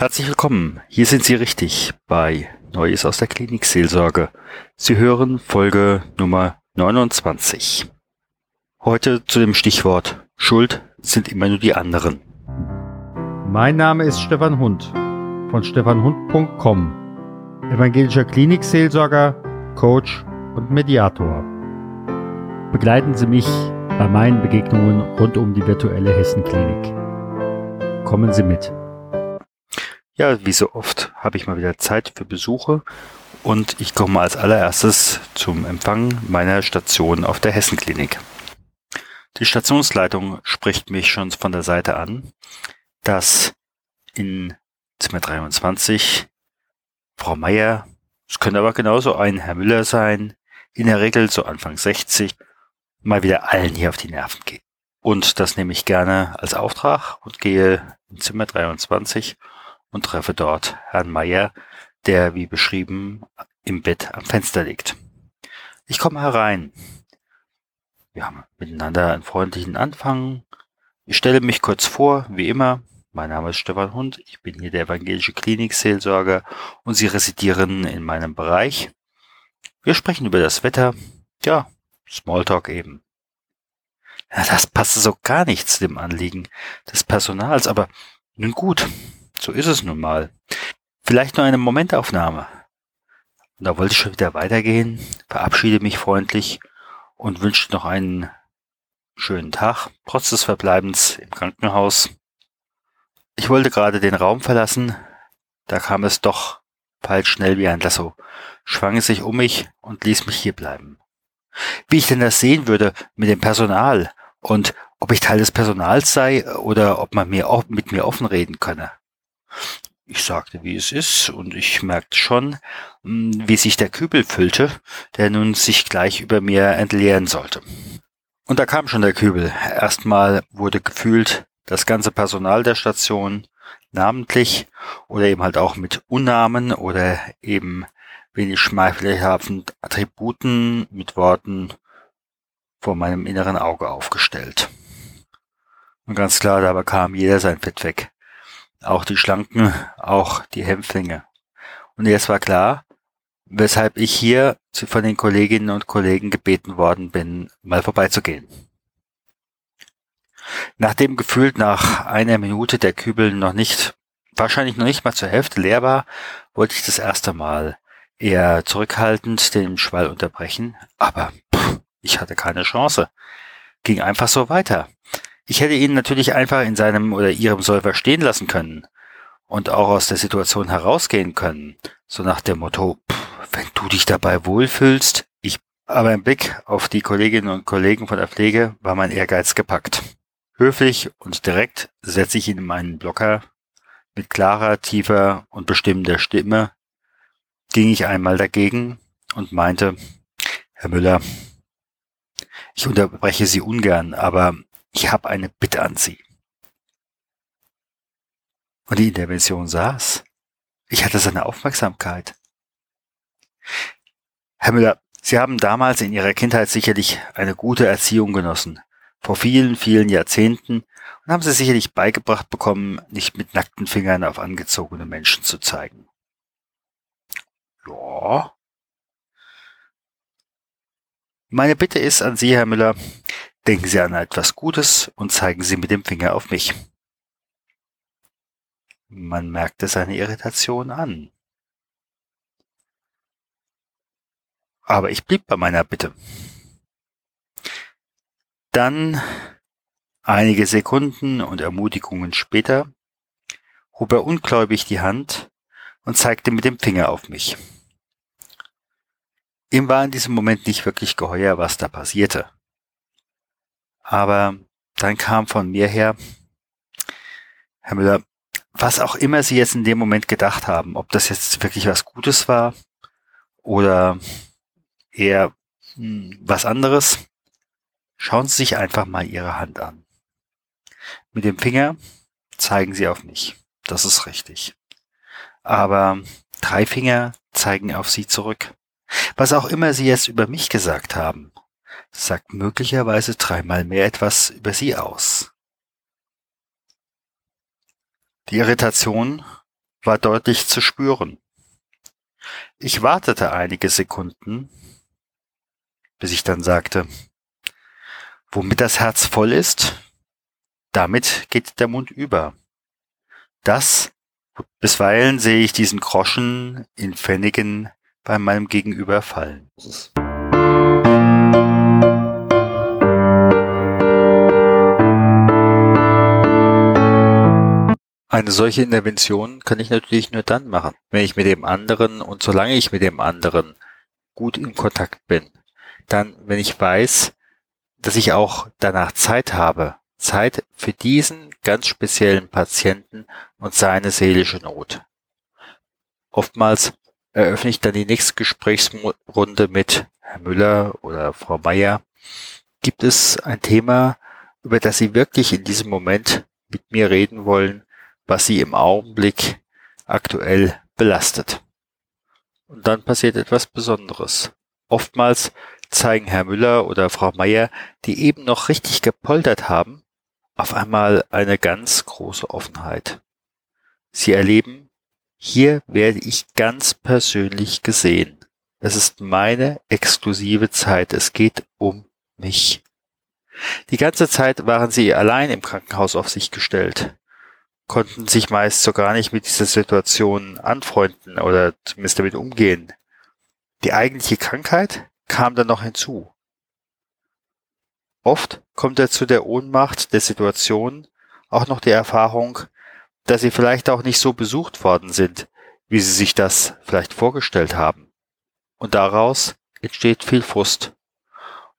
Herzlich willkommen. Hier sind Sie richtig bei Neues aus der Klinik Seelsorge. Sie hören Folge Nummer 29. Heute zu dem Stichwort Schuld sind immer nur die anderen. Mein Name ist Stefan Hund von stefanhund.com, evangelischer Klinikseelsorger, Coach und Mediator. Begleiten Sie mich bei meinen Begegnungen rund um die virtuelle Hessenklinik. Kommen Sie mit. Ja, wie so oft habe ich mal wieder Zeit für Besuche und ich komme als allererstes zum Empfang meiner Station auf der Hessenklinik. Die Stationsleitung spricht mich schon von der Seite an, dass in Zimmer 23 Frau Meier, es könnte aber genauso ein Herr Müller sein, in der Regel so Anfang 60, mal wieder allen hier auf die Nerven geht. Und das nehme ich gerne als Auftrag und gehe in Zimmer 23 und treffe dort Herrn Meier, der wie beschrieben im Bett am Fenster liegt. Ich komme herein. Wir haben miteinander einen freundlichen Anfang. Ich stelle mich kurz vor, wie immer. Mein Name ist Stefan Hund. Ich bin hier der evangelische Klinikseelsorger und Sie residieren in meinem Bereich. Wir sprechen über das Wetter. Ja, Smalltalk eben. Ja, das passte so gar nicht zu dem Anliegen des Personals, aber nun gut, so ist es nun mal. Vielleicht nur eine Momentaufnahme. Und da wollte ich schon wieder weitergehen, verabschiede mich freundlich und wünsche noch einen schönen Tag, trotz des Verbleibens im Krankenhaus. Ich wollte gerade den Raum verlassen, da kam es doch falsch schnell wie ein Lasso, schwang es sich um mich und ließ mich hier bleiben. Wie ich denn das sehen würde mit dem Personal und ob ich Teil des Personals sei oder ob man mir mit mir offen reden könne. Ich sagte, wie es ist, und ich merkte schon, hm, wie sich der Kübel füllte, der nun sich gleich über mir entleeren sollte. Und da kam schon der Kübel. Erstmal wurde gefühlt das ganze Personal der Station namentlich oder eben halt auch mit Unnamen oder eben wenig schmeichelhaften Attributen mit Worten vor meinem inneren Auge aufgestellt. Und ganz klar, da bekam jeder sein Fett weg auch die Schlanken, auch die Hämpflinge. Und jetzt war klar, weshalb ich hier von den Kolleginnen und Kollegen gebeten worden bin, mal vorbeizugehen. Nachdem gefühlt nach einer Minute der Kübel noch nicht, wahrscheinlich noch nicht mal zur Hälfte leer war, wollte ich das erste Mal eher zurückhaltend den Schwall unterbrechen, aber pff, ich hatte keine Chance. Ging einfach so weiter. Ich hätte ihn natürlich einfach in seinem oder ihrem Solver stehen lassen können und auch aus der Situation herausgehen können. So nach dem Motto, pff, wenn du dich dabei wohlfühlst, ich. Aber im Blick auf die Kolleginnen und Kollegen von der Pflege war mein Ehrgeiz gepackt. Höflich und direkt setze ich ihn in meinen Blocker. Mit klarer, tiefer und bestimmender Stimme ging ich einmal dagegen und meinte, Herr Müller, ich unterbreche Sie ungern, aber ich habe eine Bitte an Sie. Und die Intervention saß. Ich hatte seine Aufmerksamkeit. Herr Müller, Sie haben damals in Ihrer Kindheit sicherlich eine gute Erziehung genossen. Vor vielen, vielen Jahrzehnten und haben Sie sicherlich beigebracht bekommen, nicht mit nackten Fingern auf angezogene Menschen zu zeigen. Ja. Meine Bitte ist an Sie, Herr Müller, Denken Sie an etwas Gutes und zeigen Sie mit dem Finger auf mich. Man merkte seine Irritation an. Aber ich blieb bei meiner Bitte. Dann, einige Sekunden und Ermutigungen später, hob er ungläubig die Hand und zeigte mit dem Finger auf mich. Ihm war in diesem Moment nicht wirklich geheuer, was da passierte. Aber dann kam von mir her, Herr Müller, was auch immer Sie jetzt in dem Moment gedacht haben, ob das jetzt wirklich was Gutes war oder eher hm, was anderes, schauen Sie sich einfach mal Ihre Hand an. Mit dem Finger zeigen Sie auf mich. Das ist richtig. Aber drei Finger zeigen auf Sie zurück. Was auch immer Sie jetzt über mich gesagt haben, sagt möglicherweise dreimal mehr etwas über sie aus. Die Irritation war deutlich zu spüren. Ich wartete einige Sekunden, bis ich dann sagte, womit das Herz voll ist, damit geht der Mund über. Das, bisweilen sehe ich diesen Groschen in Pfennigen bei meinem Gegenüber fallen. Eine solche Intervention kann ich natürlich nur dann machen, wenn ich mit dem anderen und solange ich mit dem anderen gut in Kontakt bin. Dann, wenn ich weiß, dass ich auch danach Zeit habe, Zeit für diesen ganz speziellen Patienten und seine seelische Not. Oftmals eröffne ich dann die nächste Gesprächsrunde mit Herr Müller oder Frau Meier. Gibt es ein Thema, über das Sie wirklich in diesem Moment mit mir reden wollen, was Sie im Augenblick aktuell belastet? Und dann passiert etwas Besonderes. Oftmals zeigen Herr Müller oder Frau Meier, die eben noch richtig gepoltert haben, auf einmal eine ganz große Offenheit. Sie erleben, hier werde ich ganz persönlich gesehen. Es ist meine exklusive Zeit. Es geht um mich. Die ganze Zeit waren sie allein im Krankenhaus auf sich gestellt, konnten sich meist so gar nicht mit dieser Situation anfreunden oder zumindest damit umgehen. Die eigentliche Krankheit kam dann noch hinzu. Oft kommt er zu der Ohnmacht der Situation auch noch die Erfahrung, dass sie vielleicht auch nicht so besucht worden sind, wie sie sich das vielleicht vorgestellt haben. Und daraus entsteht viel Frust.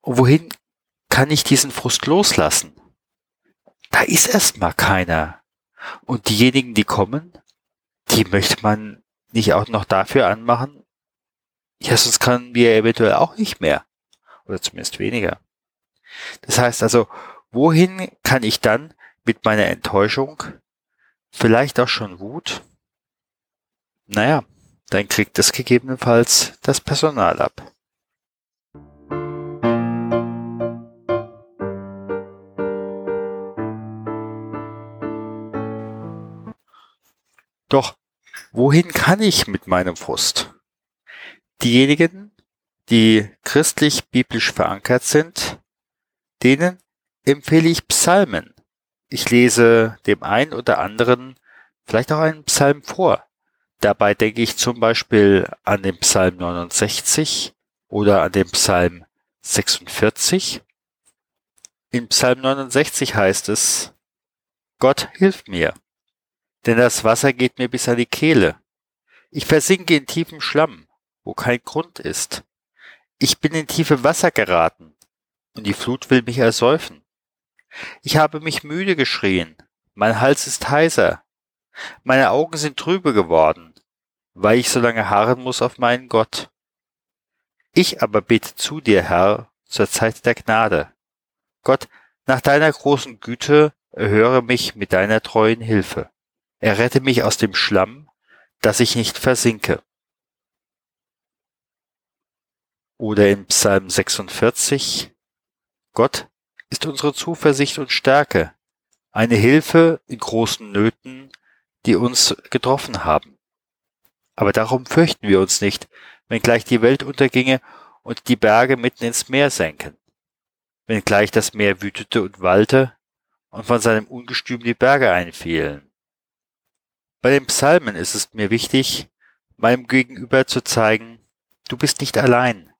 Und wohin kann ich diesen Frust loslassen? Da ist erstmal keiner. Und diejenigen, die kommen, die möchte man nicht auch noch dafür anmachen? Ja, sonst kann wir eventuell auch nicht mehr. Oder zumindest weniger. Das heißt also, wohin kann ich dann mit meiner Enttäuschung, vielleicht auch schon Wut? Naja, dann kriegt es gegebenenfalls das Personal ab. Doch wohin kann ich mit meinem Frust? Diejenigen, die christlich-biblisch verankert sind, denen empfehle ich Psalmen. Ich lese dem einen oder anderen vielleicht auch einen Psalm vor. Dabei denke ich zum Beispiel an den Psalm 69 oder an den Psalm 46. In Psalm 69 heißt es, Gott hilft mir, denn das Wasser geht mir bis an die Kehle. Ich versinke in tiefem Schlamm, wo kein Grund ist. Ich bin in tiefe Wasser geraten, und die Flut will mich ersäufen. Ich habe mich müde geschrien, mein Hals ist heiser, meine Augen sind trübe geworden, weil ich so lange harren muss auf meinen Gott. Ich aber bete zu dir, Herr, zur Zeit der Gnade. Gott, nach deiner großen Güte erhöre mich mit deiner treuen Hilfe. Errette mich aus dem Schlamm, dass ich nicht versinke. Oder in Psalm 46, Gott ist unsere Zuversicht und Stärke, eine Hilfe in großen Nöten, die uns getroffen haben. Aber darum fürchten wir uns nicht, wenn gleich die Welt unterginge und die Berge mitten ins Meer senken. Wenn gleich das Meer wütete und wallte und von seinem Ungestüm die Berge einfielen. Bei den Psalmen ist es mir wichtig, meinem Gegenüber zu zeigen, du bist nicht allein.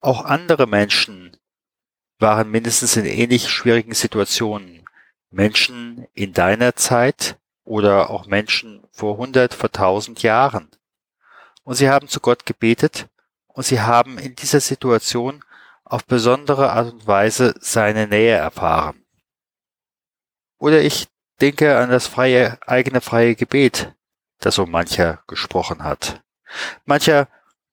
Auch andere Menschen waren mindestens in ähnlich schwierigen Situationen Menschen in deiner Zeit oder auch Menschen vor hundert, vor tausend Jahren. Und sie haben zu Gott gebetet und sie haben in dieser Situation auf besondere Art und Weise seine Nähe erfahren. Oder ich denke an das freie, eigene freie Gebet, das so mancher gesprochen hat. Mancher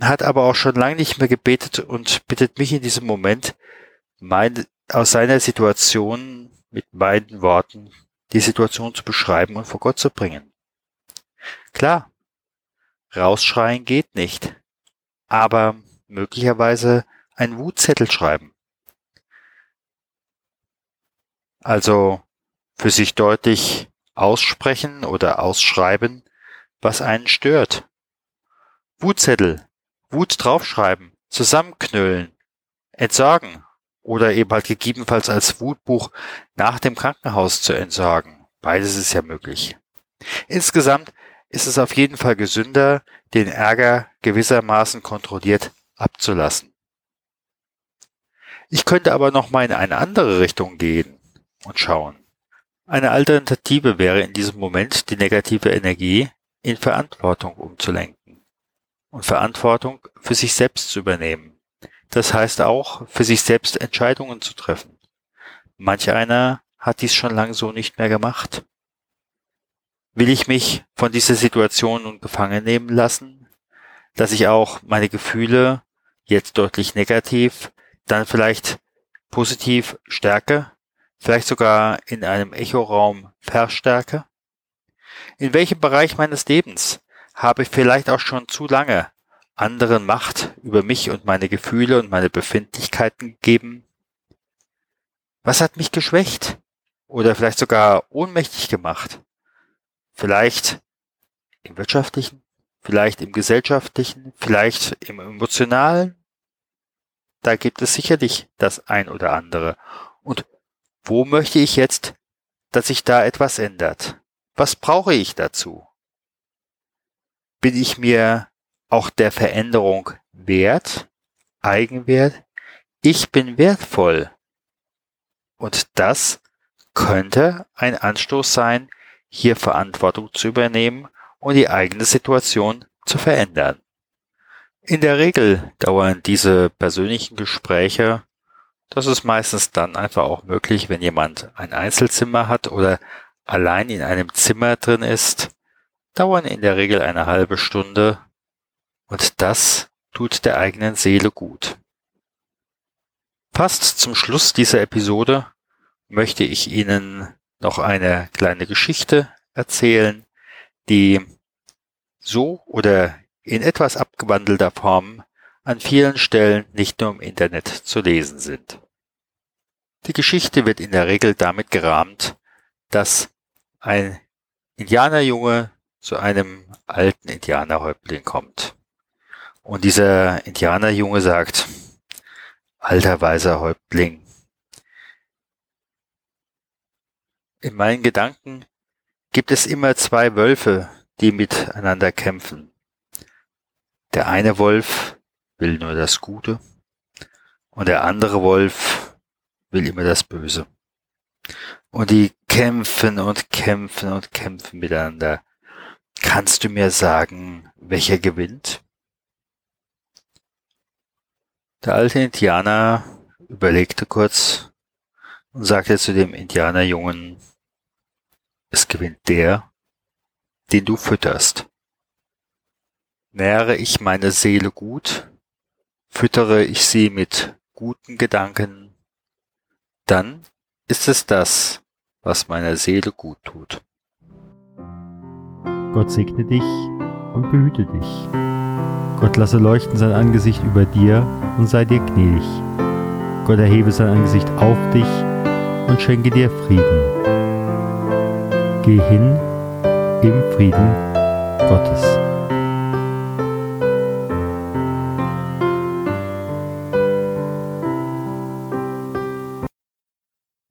hat aber auch schon lange nicht mehr gebetet und bittet mich in diesem Moment, mein, aus seiner Situation mit meinen Worten die Situation zu beschreiben und vor Gott zu bringen. Klar, rausschreien geht nicht, aber möglicherweise einen Wutzettel schreiben. Also für sich deutlich aussprechen oder ausschreiben, was einen stört. Wutzettel, Wut draufschreiben, zusammenknüllen, entsorgen oder eben halt gegebenenfalls als Wutbuch nach dem Krankenhaus zu entsorgen. Beides ist ja möglich. Insgesamt ist es auf jeden Fall gesünder, den Ärger gewissermaßen kontrolliert abzulassen. Ich könnte aber noch mal in eine andere Richtung gehen und schauen. Eine Alternative wäre in diesem Moment die negative Energie in Verantwortung umzulenken und Verantwortung für sich selbst zu übernehmen. Das heißt auch, für sich selbst Entscheidungen zu treffen. Manch einer hat dies schon lange so nicht mehr gemacht. Will ich mich von dieser Situation nun gefangen nehmen lassen, dass ich auch meine Gefühle jetzt deutlich negativ, dann vielleicht positiv stärke, vielleicht sogar in einem Echoraum verstärke? In welchem Bereich meines Lebens habe ich vielleicht auch schon zu lange anderen Macht über mich und meine Gefühle und meine Befindlichkeiten gegeben? Was hat mich geschwächt oder vielleicht sogar ohnmächtig gemacht? Vielleicht im wirtschaftlichen, vielleicht im gesellschaftlichen, vielleicht im emotionalen? Da gibt es sicherlich das ein oder andere. Und wo möchte ich jetzt, dass sich da etwas ändert? Was brauche ich dazu? Bin ich mir auch der Veränderung wert, Eigenwert. Ich bin wertvoll. Und das könnte ein Anstoß sein, hier Verantwortung zu übernehmen und die eigene Situation zu verändern. In der Regel dauern diese persönlichen Gespräche, das ist meistens dann einfach auch möglich, wenn jemand ein Einzelzimmer hat oder allein in einem Zimmer drin ist, dauern in der Regel eine halbe Stunde und das tut der eigenen Seele gut. Fast zum Schluss dieser Episode möchte ich Ihnen noch eine kleine Geschichte erzählen, die so oder in etwas abgewandelter Form an vielen Stellen nicht nur im Internet zu lesen sind. Die Geschichte wird in der Regel damit gerahmt, dass ein Indianerjunge zu einem alten Indianerhäuptling kommt. Und dieser Indianerjunge sagt, alter weiser Häuptling, in meinen Gedanken gibt es immer zwei Wölfe, die miteinander kämpfen. Der eine Wolf will nur das Gute und der andere Wolf will immer das Böse. Und die kämpfen und kämpfen und kämpfen miteinander. Kannst du mir sagen, welcher gewinnt? Der alte Indianer überlegte kurz und sagte zu dem Indianerjungen, es gewinnt der, den du fütterst. Nähere ich meine Seele gut, füttere ich sie mit guten Gedanken, dann ist es das, was meiner Seele gut tut. Gott segne dich und behüte dich. Gott lasse leuchten sein Angesicht über dir und sei dir gnädig. Gott erhebe sein Angesicht auf dich und schenke dir Frieden. Geh hin im Frieden Gottes.